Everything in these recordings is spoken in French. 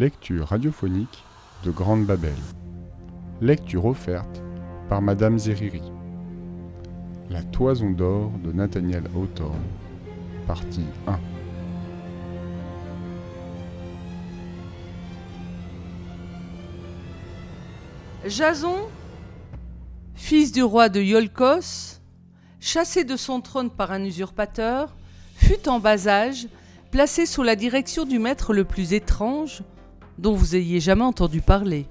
lectures radiophoniques de Grande Babel. Lecture offerte par Madame Zeriri. La toison d'or de Nathaniel Hawthorne, partie 1. Jason, fils du roi de Iolcos, chassé de son trône par un usurpateur, fut en bas âge placé sous la direction du maître le plus étrange dont vous ayez jamais entendu parler.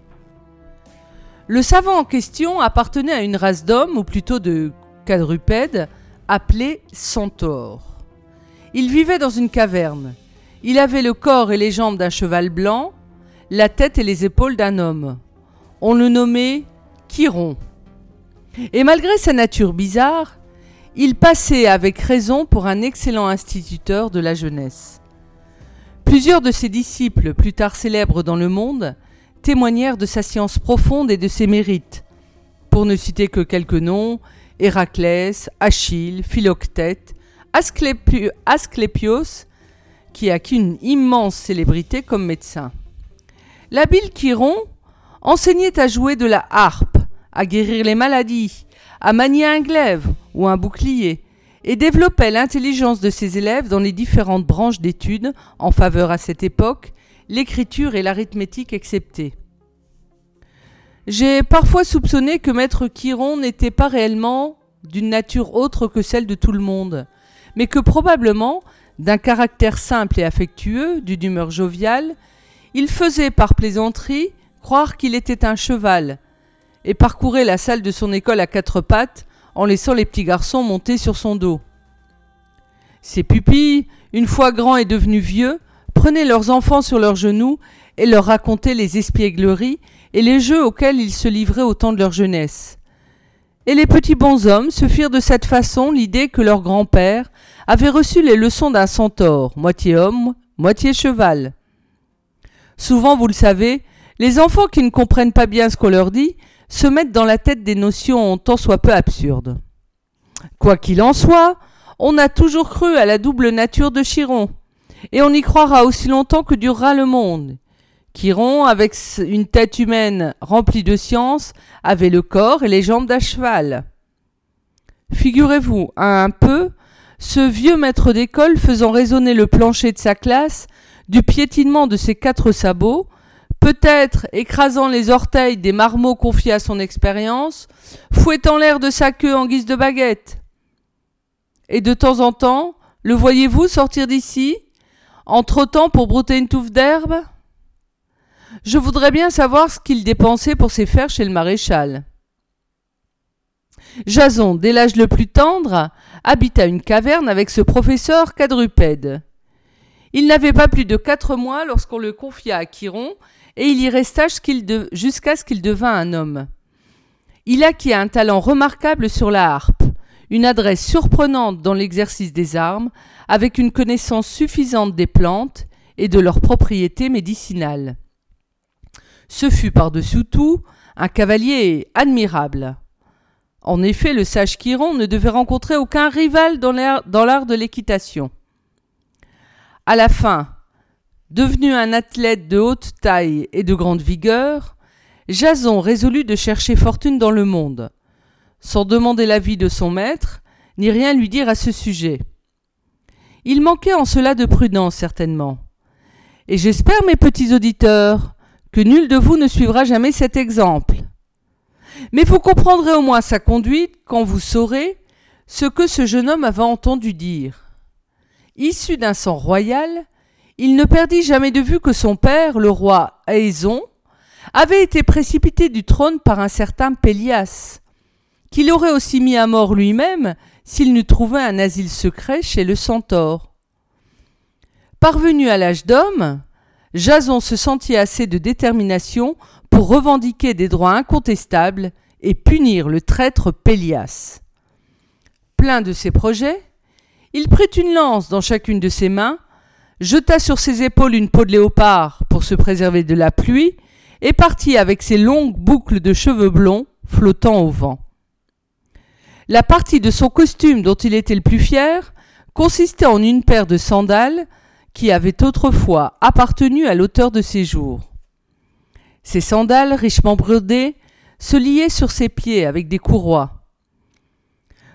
Le savant en question appartenait à une race d'hommes, ou plutôt de quadrupèdes, appelée centaures. Il vivait dans une caverne. Il avait le corps et les jambes d'un cheval blanc, la tête et les épaules d'un homme. On le nommait Chiron. Et malgré sa nature bizarre, il passait avec raison pour un excellent instituteur de la jeunesse. Plusieurs de ses disciples, plus tard célèbres dans le monde, témoignèrent de sa science profonde et de ses mérites. Pour ne citer que quelques noms, Héraclès, Achille, Philoctète, Asclépios, qui acquit une immense célébrité comme médecin. L'habile Chiron enseignait à jouer de la harpe, à guérir les maladies, à manier un glaive ou un bouclier, et développait l'intelligence de ses élèves dans les différentes branches d'études en faveur à cette époque, l'écriture et l'arithmétique exceptées. J'ai parfois soupçonné que Maître Chiron n'était pas réellement d'une nature autre que celle de tout le monde, mais que probablement, d'un caractère simple et affectueux, d'une humeur joviale, il faisait par plaisanterie croire qu'il était un cheval, et parcourait la salle de son école à quatre pattes en laissant les petits garçons monter sur son dos. Ses pupilles, une fois grands et devenus vieux, prenaient leurs enfants sur leurs genoux et leur racontaient les espiègleries et les jeux auxquels ils se livraient au temps de leur jeunesse. Et les petits bonshommes se firent de cette façon l'idée que leur grand-père avait reçu les leçons d'un centaure, moitié homme, moitié cheval. Souvent, vous le savez, les enfants qui ne comprennent pas bien ce qu'on leur dit se mettent dans la tête des notions tant soit peu absurdes. Quoi qu'il en soit, on a toujours cru à la double nature de Chiron, et on y croira aussi longtemps que durera le monde. Chiron, avec une tête humaine remplie de science, avait le corps et les jambes d'un cheval. Figurez-vous un peu ce vieux maître d'école faisant résonner le plancher de sa classe du piétinement de ses quatre sabots, peut-être écrasant les orteils des marmots confiés à son expérience, fouettant l'air de sa queue en guise de baguette. Et de temps en temps, le voyez-vous sortir d'ici, en trottant pour brouter une touffe d'herbe? Je voudrais bien savoir ce qu'il dépensait pour ses fers chez le maréchal. Jason, dès l'âge le plus tendre, habita une caverne avec ce professeur quadrupède. Il n'avait pas plus de quatre mois lorsqu'on le confia à Chiron et il y resta jusqu'à ce qu'il devint un homme. Il acquit un talent remarquable sur la harpe, une adresse surprenante dans l'exercice des armes, avec une connaissance suffisante des plantes et de leurs propriétés médicinales. Ce fut par-dessus tout un cavalier admirable. En effet, le sage Chiron ne devait rencontrer aucun rival dans l'art de l'équitation. À la fin, Devenu un athlète de haute taille et de grande vigueur, Jason résolut de chercher fortune dans le monde, sans demander l'avis de son maître, ni rien lui dire à ce sujet. Il manquait en cela de prudence, certainement. Et j'espère, mes petits auditeurs, que nul de vous ne suivra jamais cet exemple. Mais vous comprendrez au moins sa conduite quand vous saurez ce que ce jeune homme avait entendu dire. Issu d'un sang royal, il ne perdit jamais de vue que son père, le roi Aéson, avait été précipité du trône par un certain Pélias, qu'il aurait aussi mis à mort lui-même s'il n'eût trouvé un asile secret chez le centaure. Parvenu à l'âge d'homme, Jason se sentit assez de détermination pour revendiquer des droits incontestables et punir le traître Pélias. Plein de ses projets, il prit une lance dans chacune de ses mains jeta sur ses épaules une peau de léopard pour se préserver de la pluie, et partit avec ses longues boucles de cheveux blonds flottant au vent. La partie de son costume dont il était le plus fier consistait en une paire de sandales qui avait autrefois appartenu à l'auteur de ces jours. Ses sandales richement brodées se liaient sur ses pieds avec des courroies.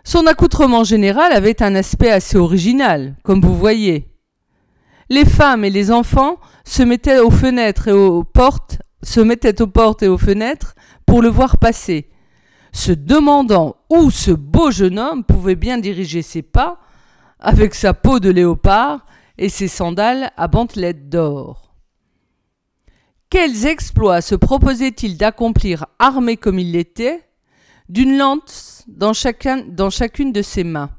Son accoutrement général avait un aspect assez original, comme vous voyez. Les femmes et les enfants se mettaient aux fenêtres et aux portes, se mettaient aux portes et aux fenêtres pour le voir passer, se demandant où ce beau jeune homme pouvait bien diriger ses pas avec sa peau de léopard et ses sandales à bandelettes d'or. Quels exploits se proposait-il d'accomplir armé comme il l'était, d'une lance dans, dans chacune de ses mains?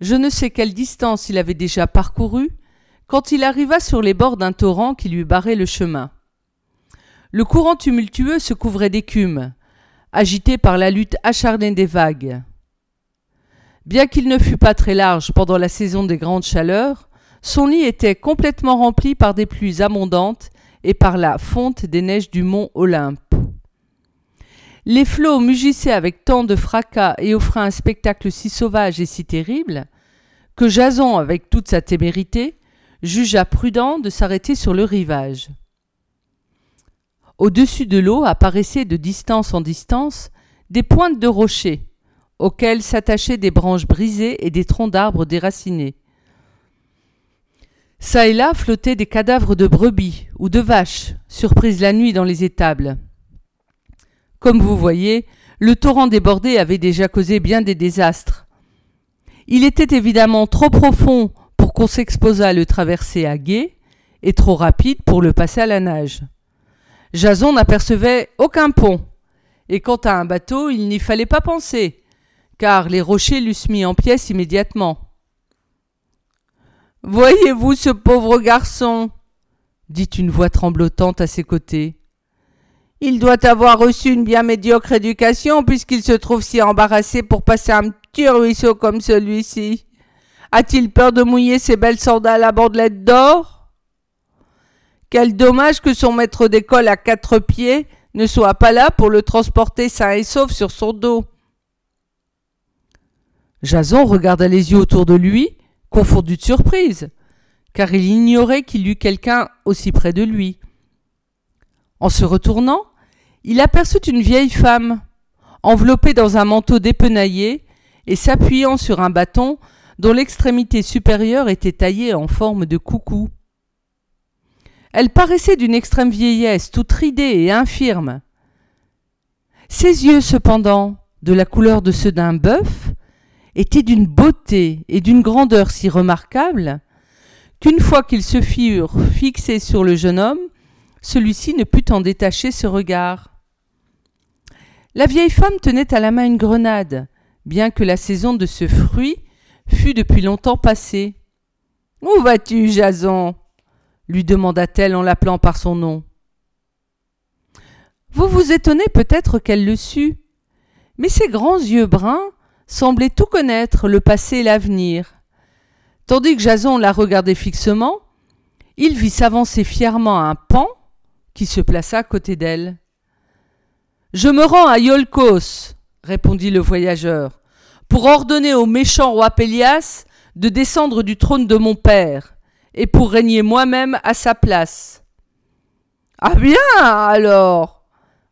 Je ne sais quelle distance il avait déjà parcouru quand il arriva sur les bords d'un torrent qui lui barrait le chemin. Le courant tumultueux se couvrait d'écume, agité par la lutte acharnée des vagues. Bien qu'il ne fût pas très large pendant la saison des grandes chaleurs, son lit était complètement rempli par des pluies abondantes et par la fonte des neiges du mont Olympe. Les flots mugissaient avec tant de fracas et offraient un spectacle si sauvage et si terrible que Jason, avec toute sa témérité, jugea prudent de s'arrêter sur le rivage. Au-dessus de l'eau apparaissaient de distance en distance des pointes de rochers, auxquelles s'attachaient des branches brisées et des troncs d'arbres déracinés. Ça et là flottaient des cadavres de brebis ou de vaches, surprises la nuit dans les étables. Comme vous voyez, le torrent débordé avait déjà causé bien des désastres. Il était évidemment trop profond pour qu'on s'exposât à le traverser à gué, et trop rapide pour le passer à la nage. Jason n'apercevait aucun pont, et quant à un bateau, il n'y fallait pas penser, car les rochers l'eussent mis en pièces immédiatement. Voyez-vous ce pauvre garçon? dit une voix tremblotante à ses côtés. Il doit avoir reçu une bien médiocre éducation puisqu'il se trouve si embarrassé pour passer un petit ruisseau comme celui-ci. A-t-il peur de mouiller ses belles sandales à bandelettes d'or? Quel dommage que son maître d'école à quatre pieds ne soit pas là pour le transporter sain et sauf sur son dos. Jason regarda les yeux autour de lui, confondu de surprise, car il ignorait qu'il eût quelqu'un aussi près de lui. En se retournant, il aperçut une vieille femme, enveloppée dans un manteau dépenaillé et s'appuyant sur un bâton dont l'extrémité supérieure était taillée en forme de coucou. Elle paraissait d'une extrême vieillesse, toute ridée et infirme. Ses yeux, cependant, de la couleur de ceux d'un bœuf, étaient d'une beauté et d'une grandeur si remarquables qu'une fois qu'ils se furent fixés sur le jeune homme, celui-ci ne put en détacher ce regard. La vieille femme tenait à la main une grenade, bien que la saison de ce fruit fût depuis longtemps passée. Où vas-tu, Jason? lui demanda-t-elle en l'appelant par son nom. Vous vous étonnez peut-être qu'elle le sût, mais ses grands yeux bruns semblait tout connaître, le passé et l'avenir. Tandis que Jason la regardait fixement, il vit s'avancer fièrement un pan qui se plaça à côté d'elle. Je me rends à Iolcos, répondit le voyageur, pour ordonner au méchant roi Pélias de descendre du trône de mon père, et pour régner moi-même à sa place. Ah bien, alors,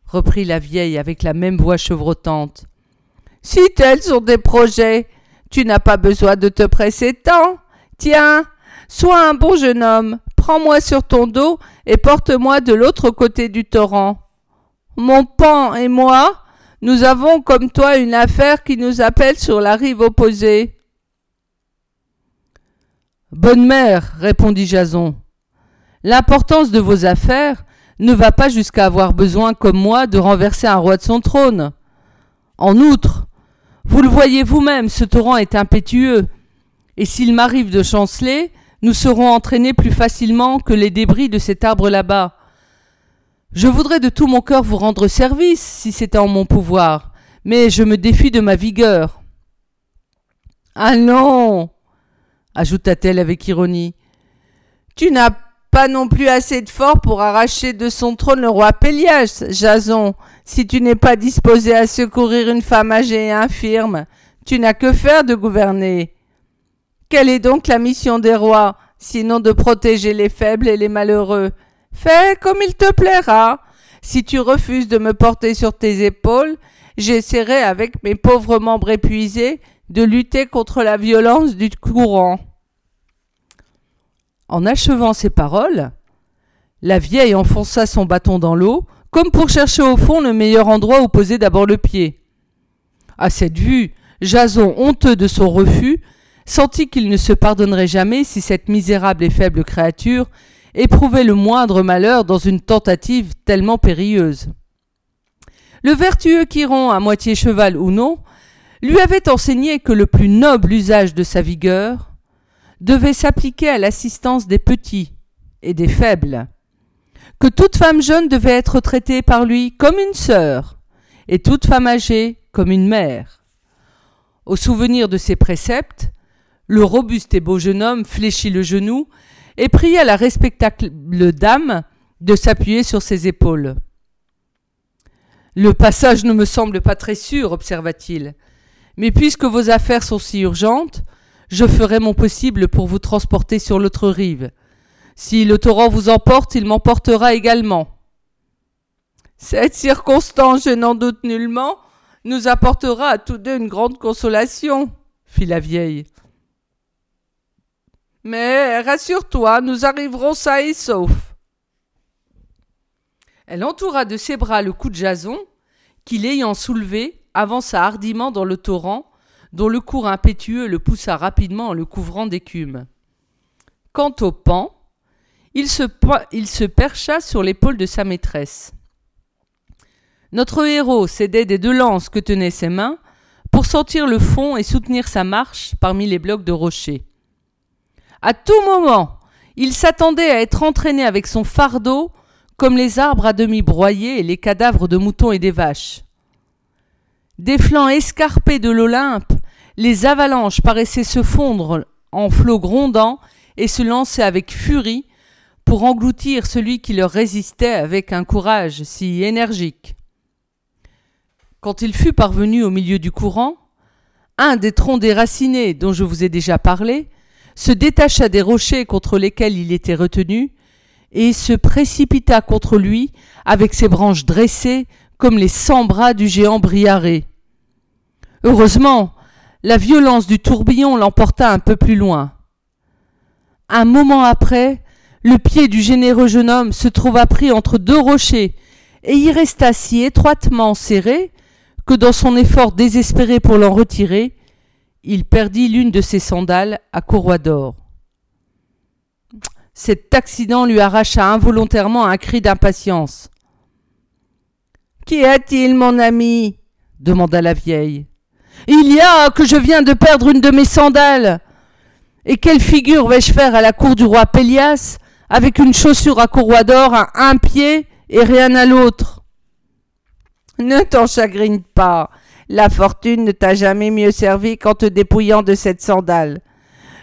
reprit la vieille avec la même voix chevrotante. Si tels sont tes projets, tu n'as pas besoin de te presser tant. Tiens, sois un bon jeune homme, prends-moi sur ton dos et porte-moi de l'autre côté du torrent. Mon pan et moi, nous avons comme toi une affaire qui nous appelle sur la rive opposée. Bonne mère, répondit Jason, l'importance de vos affaires ne va pas jusqu'à avoir besoin, comme moi, de renverser un roi de son trône. En outre, vous le voyez vous-même, ce torrent est impétueux, et s'il m'arrive de chanceler, nous serons entraînés plus facilement que les débris de cet arbre là-bas. Je voudrais de tout mon cœur vous rendre service, si c'était en mon pouvoir, mais je me défie de ma vigueur. Allons ajouta-t-elle avec ironie. Tu n'as pas non plus assez de fort pour arracher de son trône le roi Pélias, Jason. Si tu n'es pas disposé à secourir une femme âgée et infirme, tu n'as que faire de gouverner. Quelle est donc la mission des rois, sinon de protéger les faibles et les malheureux? Fais comme il te plaira. Si tu refuses de me porter sur tes épaules, j'essaierai avec mes pauvres membres épuisés de lutter contre la violence du courant. En achevant ces paroles, la vieille enfonça son bâton dans l'eau, comme pour chercher au fond le meilleur endroit où poser d'abord le pied. À cette vue, Jason, honteux de son refus, sentit qu'il ne se pardonnerait jamais si cette misérable et faible créature éprouvait le moindre malheur dans une tentative tellement périlleuse. Le vertueux Chiron, à moitié cheval ou non, lui avait enseigné que le plus noble usage de sa vigueur devait s'appliquer à l'assistance des petits et des faibles, que toute femme jeune devait être traitée par lui comme une sœur, et toute femme âgée comme une mère. Au souvenir de ces préceptes, le robuste et beau jeune homme fléchit le genou et pria la respectable dame de s'appuyer sur ses épaules. Le passage ne me semble pas très sûr, observa-t-il. Mais puisque vos affaires sont si urgentes, je ferai mon possible pour vous transporter sur l'autre rive. Si le torrent vous emporte, il m'emportera également. Cette circonstance, je n'en doute nullement, nous apportera à tous deux une grande consolation, fit la vieille. Mais rassure-toi, nous arriverons sains et saufs. Elle entoura de ses bras le cou de Jason, qui l'ayant soulevé, avança hardiment dans le torrent, dont le cours impétueux le poussa rapidement en le couvrant d'écume. Quant au pan, il se, percha sur l'épaule de sa maîtresse. Notre héros s'aidait des deux lances que tenaient ses mains pour sentir le fond et soutenir sa marche parmi les blocs de rochers. À tout moment, il s'attendait à être entraîné avec son fardeau comme les arbres à demi broyés et les cadavres de moutons et des vaches. Des flancs escarpés de l'Olympe, les avalanches paraissaient se fondre en flots grondants et se lancer avec furie pour engloutir celui qui leur résistait avec un courage si énergique. Quand il fut parvenu au milieu du courant, un des troncs déracinés dont je vous ai déjà parlé se détacha des rochers contre lesquels il était retenu, et se précipita contre lui avec ses branches dressées comme les cent bras du géant Briaré. Heureusement, la violence du tourbillon l'emporta un peu plus loin. Un moment après, le pied du généreux jeune homme se trouva pris entre deux rochers, et y resta si étroitement serré que dans son effort désespéré pour l'en retirer, il perdit l'une de ses sandales à courroie d'or. Cet accident lui arracha involontairement un cri d'impatience. Qu'y a-t-il, mon ami? demanda la vieille. Il y a que je viens de perdre une de mes sandales. Et quelle figure vais-je faire à la cour du roi Pélias avec une chaussure à courroie d'or à un pied et rien à l'autre? Ne t'en chagrine pas. La fortune ne t'a jamais mieux servi qu'en te dépouillant de cette sandale.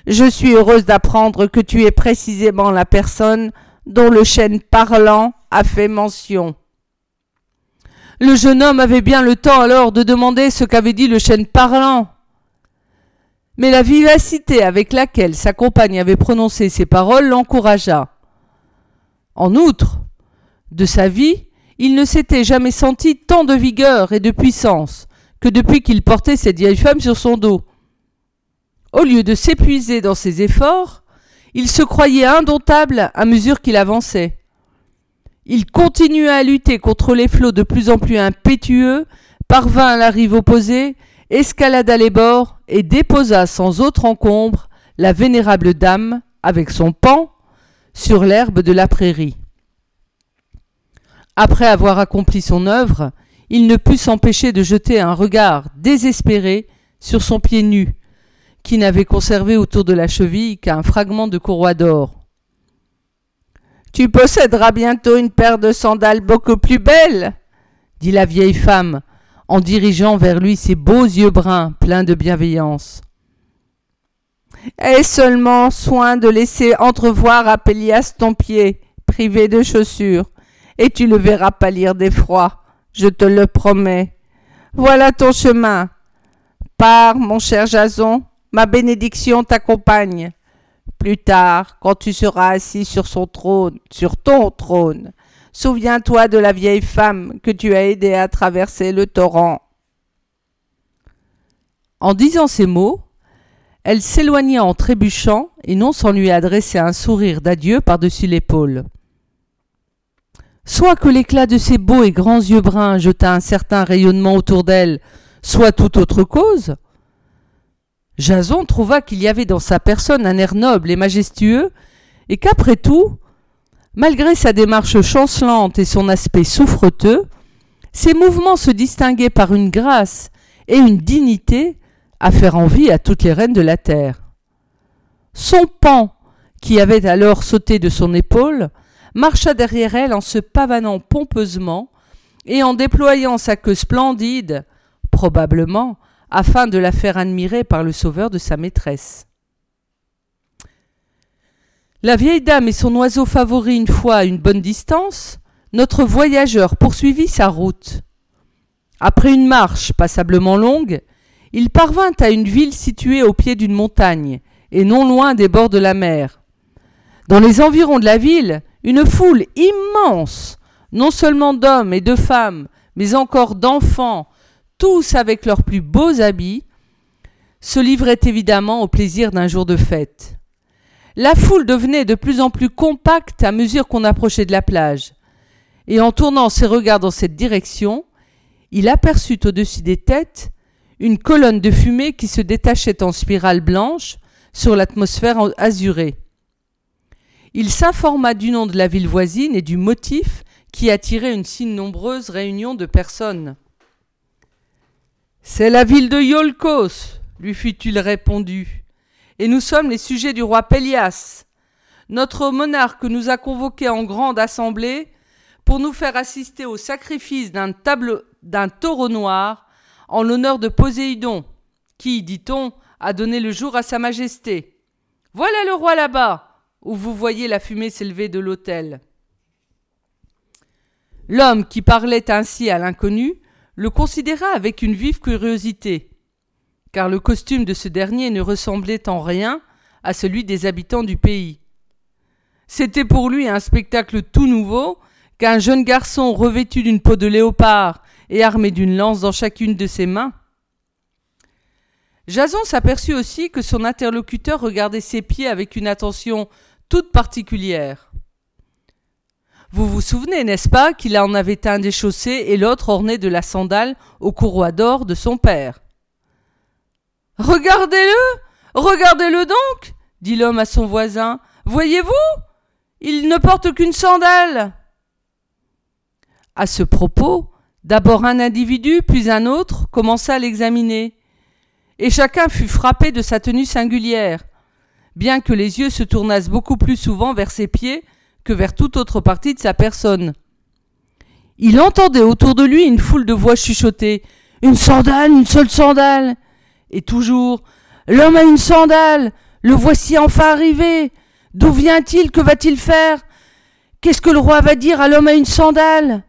Je suis heureuse d'apprendre que tu es précisément la personne dont le chêne parlant a fait mention. Le jeune homme avait bien le temps alors de demander ce qu'avait dit le chêne parlant. Mais la vivacité avec laquelle sa compagne avait prononcé ces paroles l'encouragea. En outre, de sa vie, il ne s'était jamais senti tant de vigueur et de puissance, que depuis qu'il portait cette vieille femme sur son dos. Au lieu de s'épuiser dans ses efforts, il se croyait indomptable à mesure qu'il avançait. Il continua à lutter contre les flots de plus en plus impétueux, parvint à la rive opposée, escalada les bords et déposa sans autre encombre la vénérable dame avec son pan sur l'herbe de la prairie. Après avoir accompli son œuvre, il ne put s'empêcher de jeter un regard désespéré sur son pied nu, qui n'avait conservé autour de la cheville qu'un fragment de courroie d'or. Tu posséderas bientôt une paire de sandales beaucoup plus belles, dit la vieille femme, en dirigeant vers lui ses beaux yeux bruns pleins de bienveillance. Aie seulement soin de laisser entrevoir à Pélias ton pied, privé de chaussures, et tu le verras pâlir d'effroi je te le promets. Voilà ton chemin. Pars, mon cher Jason, ma bénédiction t'accompagne. Plus tard, quand tu seras assis sur son trône, sur ton trône, souviens-toi de la vieille femme que tu as aidée à traverser le torrent. En disant ces mots, elle s'éloigna en trébuchant et non sans lui adresser un sourire d'adieu par-dessus l'épaule. Soit que l'éclat de ses beaux et grands yeux bruns jeta un certain rayonnement autour d'elle, soit toute autre cause. Jason trouva qu'il y avait dans sa personne un air noble et majestueux, et qu'après tout, malgré sa démarche chancelante et son aspect souffreteux, ses mouvements se distinguaient par une grâce et une dignité à faire envie à toutes les reines de la terre. Son pan, qui avait alors sauté de son épaule, marcha derrière elle en se pavanant pompeusement et en déployant sa queue splendide, probablement afin de la faire admirer par le sauveur de sa maîtresse. La vieille dame et son oiseau favori une fois à une bonne distance, notre voyageur poursuivit sa route. Après une marche passablement longue, il parvint à une ville située au pied d'une montagne, et non loin des bords de la mer. Dans les environs de la ville, une foule immense, non seulement d'hommes et de femmes, mais encore d'enfants, tous avec leurs plus beaux habits, se livraient évidemment au plaisir d'un jour de fête. La foule devenait de plus en plus compacte à mesure qu'on approchait de la plage, et en tournant ses regards dans cette direction, il aperçut au-dessus des têtes une colonne de fumée qui se détachait en spirale blanche sur l'atmosphère azurée. Il s'informa du nom de la ville voisine et du motif qui attirait une si nombreuse réunion de personnes. C'est la ville de Iolkos, lui fut-il répondu, et nous sommes les sujets du roi Pélias. Notre monarque nous a convoqués en grande assemblée pour nous faire assister au sacrifice d'un d'un taureau noir en l'honneur de Poséidon, qui, dit-on, a donné le jour à sa majesté. Voilà le roi là-bas où vous voyez la fumée s'élever de l'autel. L'homme qui parlait ainsi à l'inconnu le considéra avec une vive curiosité, car le costume de ce dernier ne ressemblait en rien à celui des habitants du pays. C'était pour lui un spectacle tout nouveau qu'un jeune garçon revêtu d'une peau de léopard et armé d'une lance dans chacune de ses mains. Jason s'aperçut aussi que son interlocuteur regardait ses pieds avec une attention toute particulière. Vous vous souvenez, n'est-ce pas, qu'il en avait un déchaussé et l'autre orné de la sandale au courroie d'or de son père Regardez-le Regardez-le donc dit l'homme à son voisin. Voyez-vous Il ne porte qu'une sandale À ce propos, d'abord un individu, puis un autre, commença à l'examiner. Et chacun fut frappé de sa tenue singulière, bien que les yeux se tournassent beaucoup plus souvent vers ses pieds que vers toute autre partie de sa personne. Il entendait autour de lui une foule de voix chuchotées. Une sandale, une seule sandale. Et toujours L'homme a une sandale. Le voici enfin arrivé. D'où vient-il? Que va-t-il faire? Qu'est-ce que le roi va dire à l'homme à une sandale?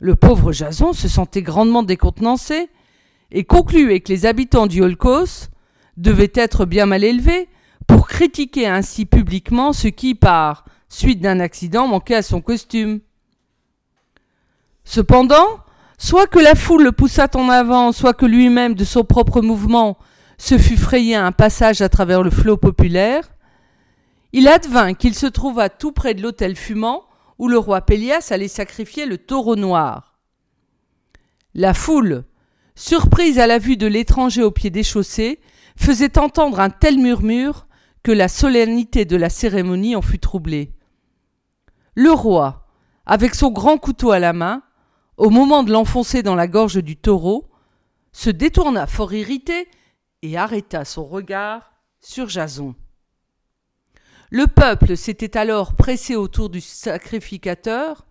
Le pauvre Jason se sentait grandement décontenancé et concluait que les habitants du Holcos devait être bien mal élevé pour critiquer ainsi publiquement ce qui, par suite d'un accident, manquait à son costume. Cependant, soit que la foule le poussât en avant, soit que lui-même, de son propre mouvement, se fût frayé un passage à travers le flot populaire, il advint qu'il se trouva tout près de l'hôtel fumant où le roi Pélias allait sacrifier le taureau noir. La foule, surprise à la vue de l'étranger au pied des chaussées, faisait entendre un tel murmure que la solennité de la cérémonie en fut troublée. Le roi, avec son grand couteau à la main, au moment de l'enfoncer dans la gorge du taureau, se détourna fort irrité et arrêta son regard sur Jason. Le peuple s'était alors pressé autour du sacrificateur,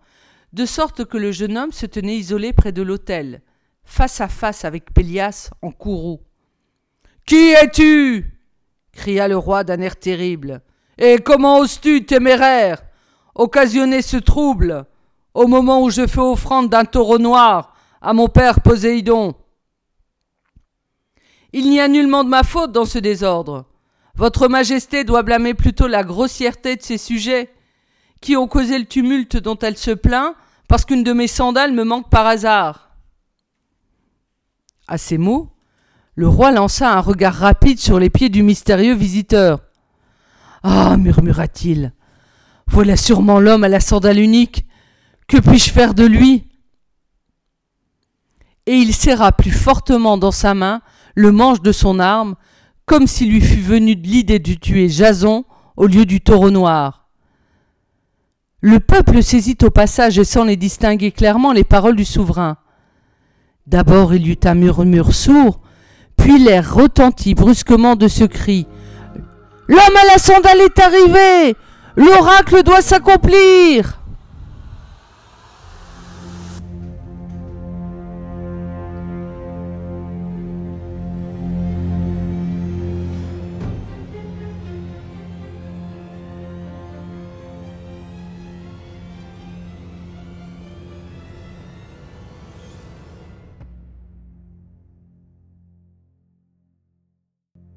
de sorte que le jeune homme se tenait isolé près de l'autel, face à face avec Pélias en courroux. Qui es-tu? cria le roi d'un air terrible. Et comment oses-tu, téméraire, occasionner ce trouble au moment où je fais offrande d'un taureau noir à mon père Poséidon? Il n'y a nullement de ma faute dans ce désordre. Votre Majesté doit blâmer plutôt la grossièreté de ses sujets, qui ont causé le tumulte dont elle se plaint, parce qu'une de mes sandales me manque par hasard. À ces mots, le roi lança un regard rapide sur les pieds du mystérieux visiteur. Ah, murmura-t-il, voilà sûrement l'homme à la sandale unique. Que puis-je faire de lui? Et il serra plus fortement dans sa main le manche de son arme, comme s'il lui fût venu de l'idée de tuer Jason au lieu du taureau noir. Le peuple saisit au passage et sans les distinguer clairement les paroles du souverain. D'abord il y eut un murmure sourd, puis l'air retentit brusquement de ce cri. L'homme à la sandale est arrivé. L'oracle doit s'accomplir.